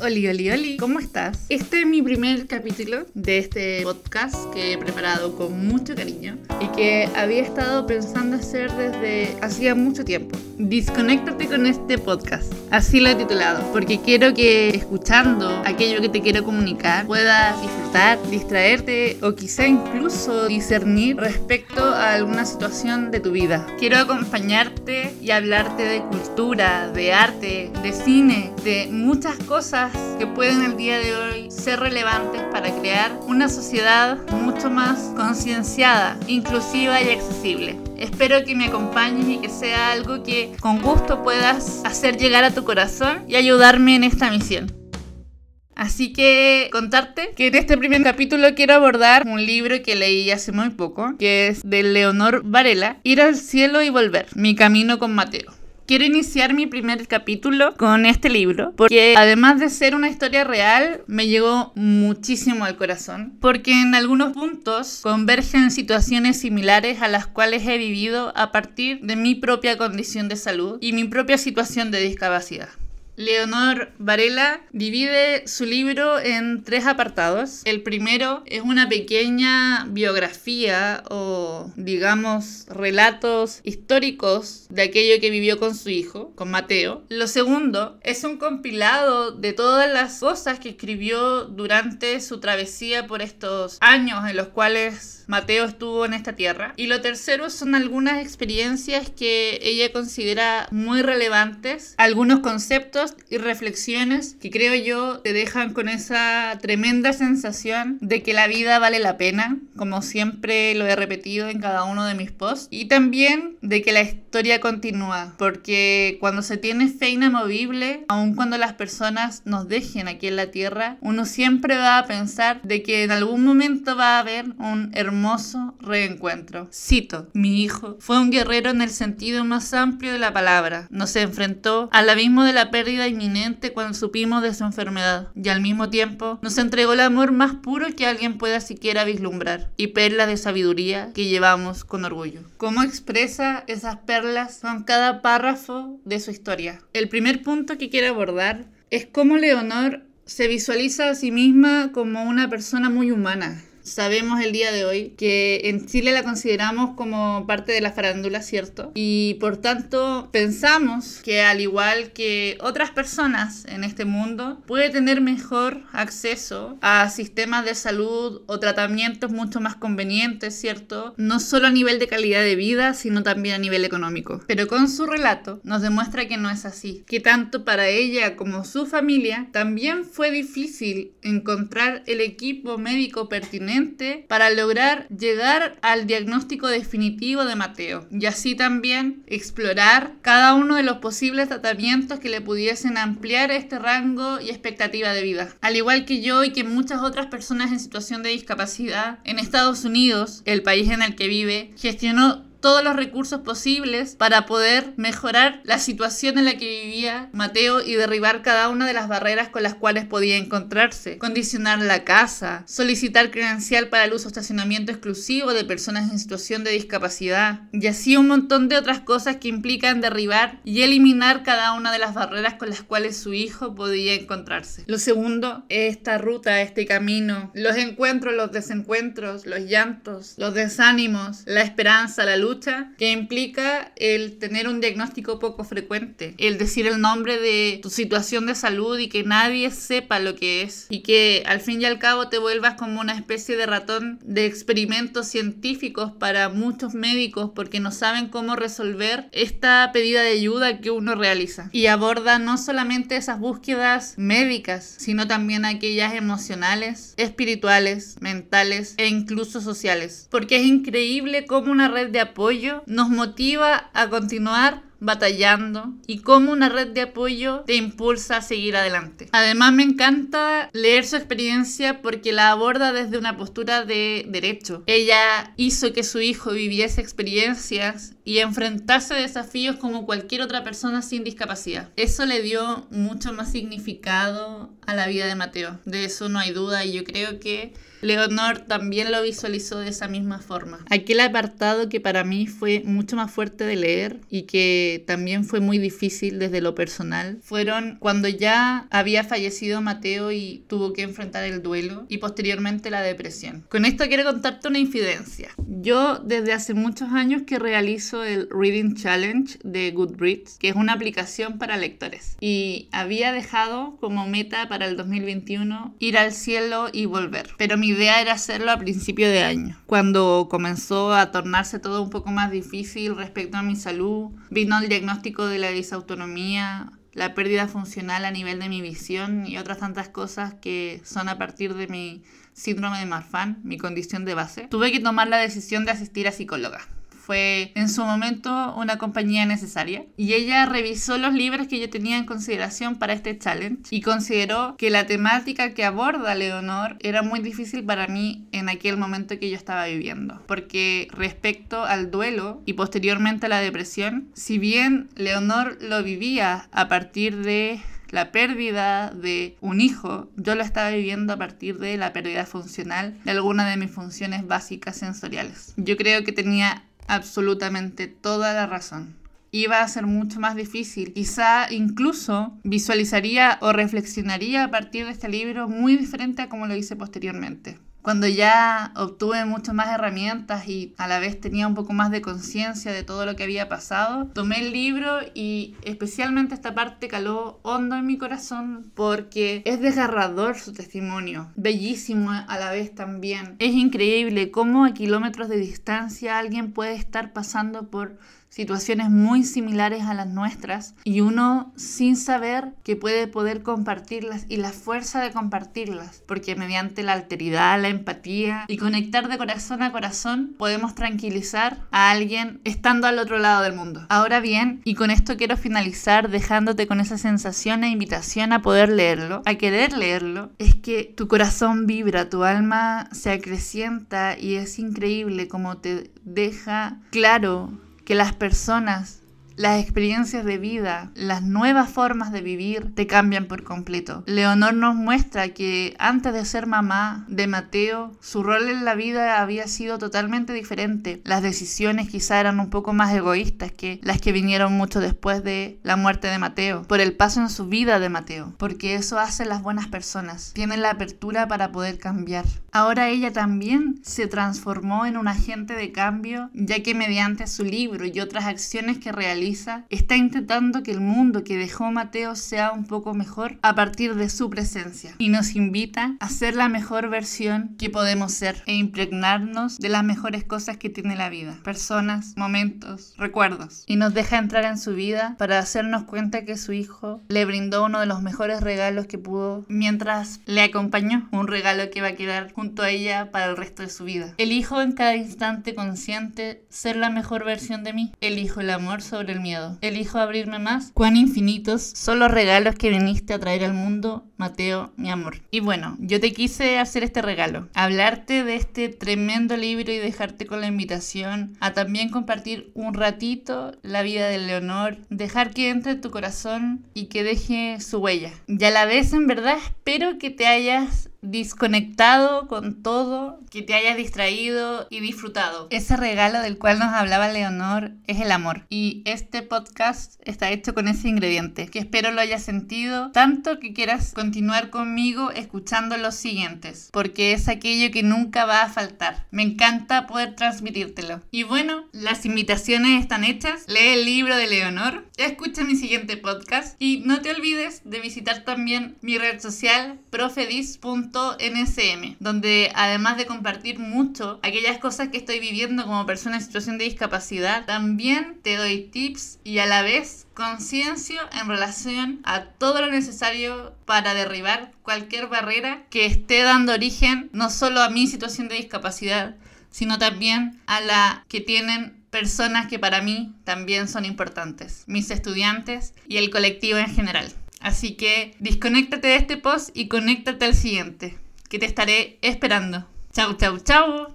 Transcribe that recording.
Oli, oli, oli, ¿cómo estás? Este es mi primer capítulo de este podcast que he preparado con mucho cariño y que había estado pensando hacer desde hacía mucho tiempo. Desconéctate con este podcast, así lo he titulado, porque quiero que escuchando aquello que te quiero comunicar puedas disfrutar, distraerte o quizá incluso discernir respecto a alguna situación de tu vida. Quiero acompañarte y hablarte de cultura, de arte, de cine, de muchas cosas que pueden el día de hoy ser relevantes para crear una sociedad mucho más concienciada, inclusiva y accesible. Espero que me acompañes y que sea algo que con gusto puedas hacer llegar a tu corazón y ayudarme en esta misión. Así que contarte que en este primer capítulo quiero abordar un libro que leí hace muy poco, que es de Leonor Varela, Ir al cielo y volver, mi camino con Mateo. Quiero iniciar mi primer capítulo con este libro, porque además de ser una historia real, me llegó muchísimo al corazón, porque en algunos puntos convergen situaciones similares a las cuales he vivido a partir de mi propia condición de salud y mi propia situación de discapacidad. Leonor Varela divide su libro en tres apartados. El primero es una pequeña biografía o, digamos, relatos históricos de aquello que vivió con su hijo, con Mateo. Lo segundo es un compilado de todas las cosas que escribió durante su travesía por estos años en los cuales Mateo estuvo en esta tierra. Y lo tercero son algunas experiencias que ella considera muy relevantes, algunos conceptos y reflexiones que creo yo te dejan con esa tremenda sensación de que la vida vale la pena, como siempre lo he repetido en cada uno de mis posts, y también de que la historia continúa, porque cuando se tiene fe inamovible, aun cuando las personas nos dejen aquí en la tierra, uno siempre va a pensar de que en algún momento va a haber un hermoso reencuentro. Cito, mi hijo fue un guerrero en el sentido más amplio de la palabra, nos enfrentó al abismo de la pérdida inminente cuando supimos de su enfermedad y al mismo tiempo nos entregó el amor más puro que alguien pueda siquiera vislumbrar y perlas de sabiduría que llevamos con orgullo. ¿Cómo expresa esas perlas con cada párrafo de su historia? El primer punto que quiero abordar es cómo Leonor se visualiza a sí misma como una persona muy humana, Sabemos el día de hoy que en Chile la consideramos como parte de la farándula, ¿cierto? Y por tanto pensamos que al igual que otras personas en este mundo, puede tener mejor acceso a sistemas de salud o tratamientos mucho más convenientes, ¿cierto? No solo a nivel de calidad de vida, sino también a nivel económico. Pero con su relato nos demuestra que no es así, que tanto para ella como su familia también fue difícil encontrar el equipo médico pertinente para lograr llegar al diagnóstico definitivo de Mateo y así también explorar cada uno de los posibles tratamientos que le pudiesen ampliar este rango y expectativa de vida. Al igual que yo y que muchas otras personas en situación de discapacidad, en Estados Unidos, el país en el que vive, gestionó todos los recursos posibles para poder mejorar la situación en la que vivía Mateo y derribar cada una de las barreras con las cuales podía encontrarse. Condicionar la casa, solicitar credencial para el uso de estacionamiento exclusivo de personas en situación de discapacidad y así un montón de otras cosas que implican derribar y eliminar cada una de las barreras con las cuales su hijo podía encontrarse. Lo segundo, esta ruta, este camino, los encuentros, los desencuentros, los llantos, los desánimos, la esperanza, la luz que implica el tener un diagnóstico poco frecuente, el decir el nombre de tu situación de salud y que nadie sepa lo que es y que al fin y al cabo te vuelvas como una especie de ratón de experimentos científicos para muchos médicos porque no saben cómo resolver esta pedida de ayuda que uno realiza. Y aborda no solamente esas búsquedas médicas, sino también aquellas emocionales, espirituales, mentales e incluso sociales. Porque es increíble cómo una red de apoyo nos motiva a continuar batallando y cómo una red de apoyo te impulsa a seguir adelante. Además me encanta leer su experiencia porque la aborda desde una postura de derecho. Ella hizo que su hijo viviese experiencias y enfrentarse a desafíos como cualquier otra persona sin discapacidad. Eso le dio mucho más significado a la vida de Mateo. De eso no hay duda y yo creo que Leonor también lo visualizó de esa misma forma. Aquel apartado que para mí fue mucho más fuerte de leer y que también fue muy difícil desde lo personal fueron cuando ya había fallecido Mateo y tuvo que enfrentar el duelo y posteriormente la depresión. Con esto quiero contarte una infidencia. Yo desde hace muchos años que realizo el Reading Challenge de Goodreads, que es una aplicación para lectores, y había dejado como meta para el 2021 ir al cielo y volver. Pero mi idea era hacerlo a principio de año, cuando comenzó a tornarse todo un poco más difícil respecto a mi salud, vino el diagnóstico de la disautonomía, la pérdida funcional a nivel de mi visión y otras tantas cosas que son a partir de mi síndrome de Marfan, mi condición de base, tuve que tomar la decisión de asistir a psicóloga fue en su momento una compañía necesaria y ella revisó los libros que yo tenía en consideración para este challenge y consideró que la temática que aborda Leonor era muy difícil para mí en aquel momento que yo estaba viviendo porque respecto al duelo y posteriormente a la depresión si bien Leonor lo vivía a partir de la pérdida de un hijo, yo lo estaba viviendo a partir de la pérdida funcional de alguna de mis funciones básicas sensoriales. Yo creo que tenía absolutamente toda la razón. Iba a ser mucho más difícil. Quizá incluso visualizaría o reflexionaría a partir de este libro muy diferente a como lo hice posteriormente cuando ya obtuve muchas más herramientas y a la vez tenía un poco más de conciencia de todo lo que había pasado, tomé el libro y especialmente esta parte caló hondo en mi corazón porque es desgarrador su testimonio, bellísimo a la vez también. Es increíble cómo a kilómetros de distancia alguien puede estar pasando por situaciones muy similares a las nuestras y uno sin saber que puede poder compartirlas y la fuerza de compartirlas, porque mediante la alteridad, la empatía y conectar de corazón a corazón podemos tranquilizar a alguien estando al otro lado del mundo. Ahora bien, y con esto quiero finalizar dejándote con esa sensación e invitación a poder leerlo, a querer leerlo, es que tu corazón vibra, tu alma se acrecienta y es increíble como te deja claro que las personas las experiencias de vida, las nuevas formas de vivir te cambian por completo. Leonor nos muestra que antes de ser mamá de Mateo, su rol en la vida había sido totalmente diferente. Las decisiones quizá eran un poco más egoístas que las que vinieron mucho después de la muerte de Mateo, por el paso en su vida de Mateo, porque eso hace las buenas personas, tienen la apertura para poder cambiar. Ahora ella también se transformó en un agente de cambio, ya que mediante su libro y otras acciones que realiza, está intentando que el mundo que dejó Mateo sea un poco mejor a partir de su presencia. Y nos invita a ser la mejor versión que podemos ser e impregnarnos de las mejores cosas que tiene la vida, personas, momentos, recuerdos. Y nos deja entrar en su vida para hacernos cuenta que su hijo le brindó uno de los mejores regalos que pudo mientras le acompañó, un regalo que va a quedar junto a ella para el resto de su vida. Elijo en cada instante consciente ser la mejor versión de mí, elijo el amor sobre el miedo. Elijo abrirme más. Cuán infinitos son los regalos que viniste a traer al mundo, Mateo, mi amor. Y bueno, yo te quise hacer este regalo. Hablarte de este tremendo libro y dejarte con la invitación a también compartir un ratito la vida de Leonor. Dejar que entre en tu corazón y que deje su huella. Ya la ves en verdad, espero que te hayas desconectado con todo, que te hayas distraído y disfrutado. Ese regalo del cual nos hablaba Leonor es el amor. Y este podcast está hecho con ese ingrediente, que espero lo hayas sentido tanto que quieras continuar conmigo escuchando los siguientes, porque es aquello que nunca va a faltar. Me encanta poder transmitírtelo. Y bueno, las invitaciones están hechas. Lee el libro de Leonor, escucha mi siguiente podcast y no te olvides de visitar también mi red social profedis.com NSM, donde además de compartir mucho aquellas cosas que estoy viviendo como persona en situación de discapacidad, también te doy tips y a la vez conciencia en relación a todo lo necesario para derribar cualquier barrera que esté dando origen no solo a mi situación de discapacidad, sino también a la que tienen personas que para mí también son importantes, mis estudiantes y el colectivo en general. Así que desconéctate de este post y conéctate al siguiente, que te estaré esperando. Chau, chau, chau.